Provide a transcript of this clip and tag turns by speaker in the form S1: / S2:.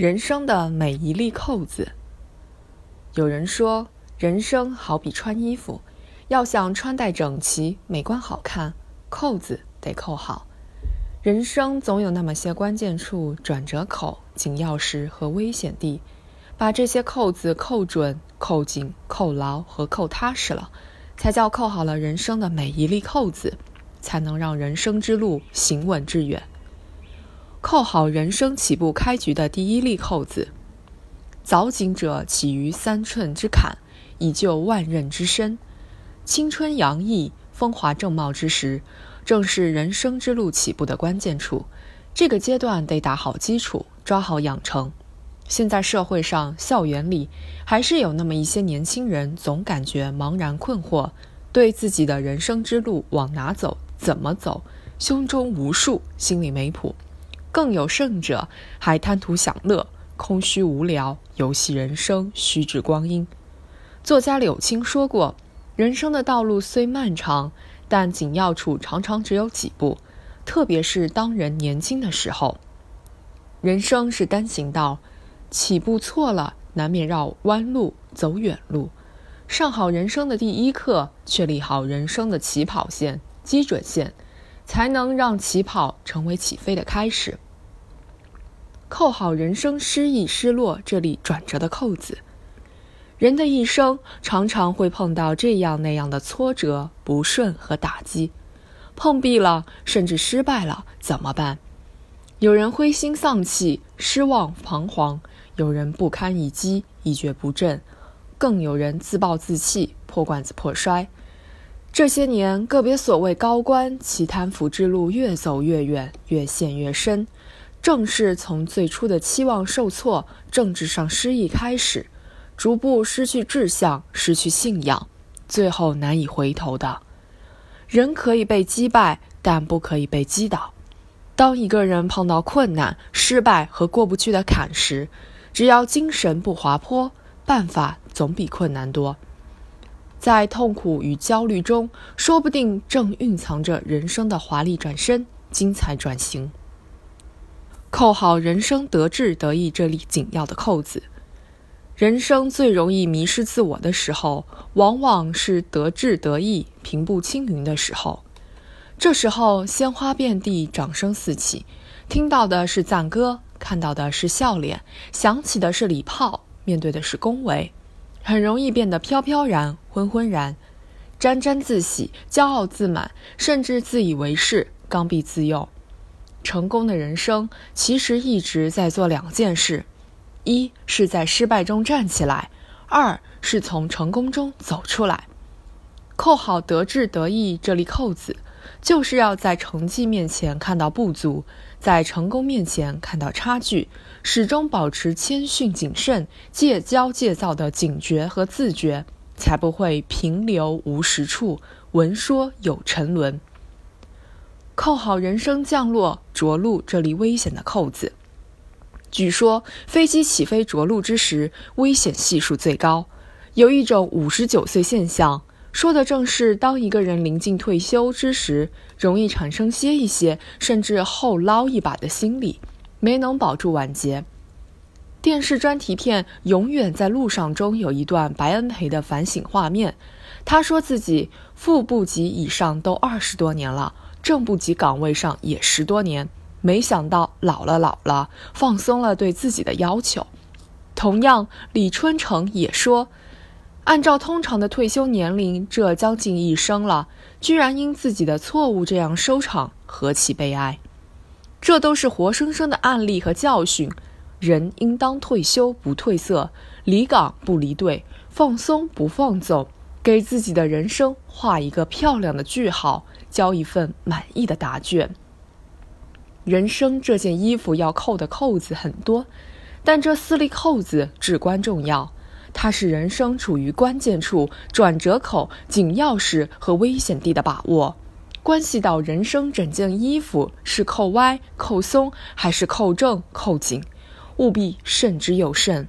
S1: 人生的每一粒扣子。有人说，人生好比穿衣服，要想穿戴整齐、美观好看，扣子得扣好。人生总有那么些关键处、转折口、紧要时和危险地，把这些扣子扣准、扣紧、扣牢和扣踏实了，才叫扣好了人生的每一粒扣子，才能让人生之路行稳致远。扣好人生起步开局的第一粒扣子。早景者起于三寸之坎，以就万仞之深。青春洋溢、风华正茂之时，正是人生之路起步的关键处。这个阶段得打好基础，抓好养成。现在社会上、校园里，还是有那么一些年轻人，总感觉茫然困惑，对自己的人生之路往哪走、怎么走，胸中无数，心里没谱。更有甚者，还贪图享乐，空虚无聊，游戏人生，虚掷光阴。作家柳青说过：“人生的道路虽漫长，但紧要处常常只有几步，特别是当人年轻的时候。人生是单行道，起步错了，难免绕弯路，走远路。上好人生的第一课，确立好人生的起跑线、基准线。”才能让起跑成为起飞的开始。扣好人生失意失落这里转折的扣子。人的一生常常会碰到这样那样的挫折、不顺和打击，碰壁了，甚至失败了，怎么办？有人灰心丧气、失望彷徨；有人不堪一击、一蹶不振；更有人自暴自弃、破罐子破摔。这些年，个别所谓高官，其贪腐之路越走越远，越陷越深。正是从最初的期望受挫、政治上失意开始，逐步失去志向、失去信仰，最后难以回头的。人可以被击败，但不可以被击倒。当一个人碰到困难、失败和过不去的坎时，只要精神不滑坡，办法总比困难多。在痛苦与焦虑中，说不定正蕴藏着人生的华丽转身、精彩转型。扣好人生得志得意这粒紧要的扣子。人生最容易迷失自我的时候，往往是得志得意、平步青云的时候。这时候，鲜花遍地，掌声四起，听到的是赞歌，看到的是笑脸，响起的是礼炮，面对的是恭维。很容易变得飘飘然、昏昏然，沾沾自喜、骄傲自满，甚至自以为是、刚愎自用。成功的人生其实一直在做两件事：一是在失败中站起来，二是从成功中走出来。扣好得志得意这粒扣子，就是要在成绩面前看到不足，在成功面前看到差距。始终保持谦逊谨慎、戒骄戒躁的警觉和自觉，才不会平流无实处，闻说有沉沦。扣好人生降落着陆这粒危险的扣子。据说飞机起飞着陆之时，危险系数最高。有一种五十九岁现象，说的正是当一个人临近退休之时，容易产生歇一歇，甚至后捞一把的心理。没能保住晚节。电视专题片《永远在路上》中有一段白恩培的反省画面。他说自己副部级以上都二十多年了，正部级岗位上也十多年，没想到老了老了，放松了对自己的要求。同样，李春城也说，按照通常的退休年龄，这将近一生了，居然因自己的错误这样收场，何其悲哀！这都是活生生的案例和教训。人应当退休不褪色，离岗不离队，放松不放纵，给自己的人生画一个漂亮的句号，交一份满意的答卷。人生这件衣服要扣的扣子很多，但这四粒扣子至关重要，它是人生处于关键处、转折口、紧要时和危险地的把握。关系到人生整件衣服是扣歪、扣松，还是扣正、扣紧，务必慎之又慎。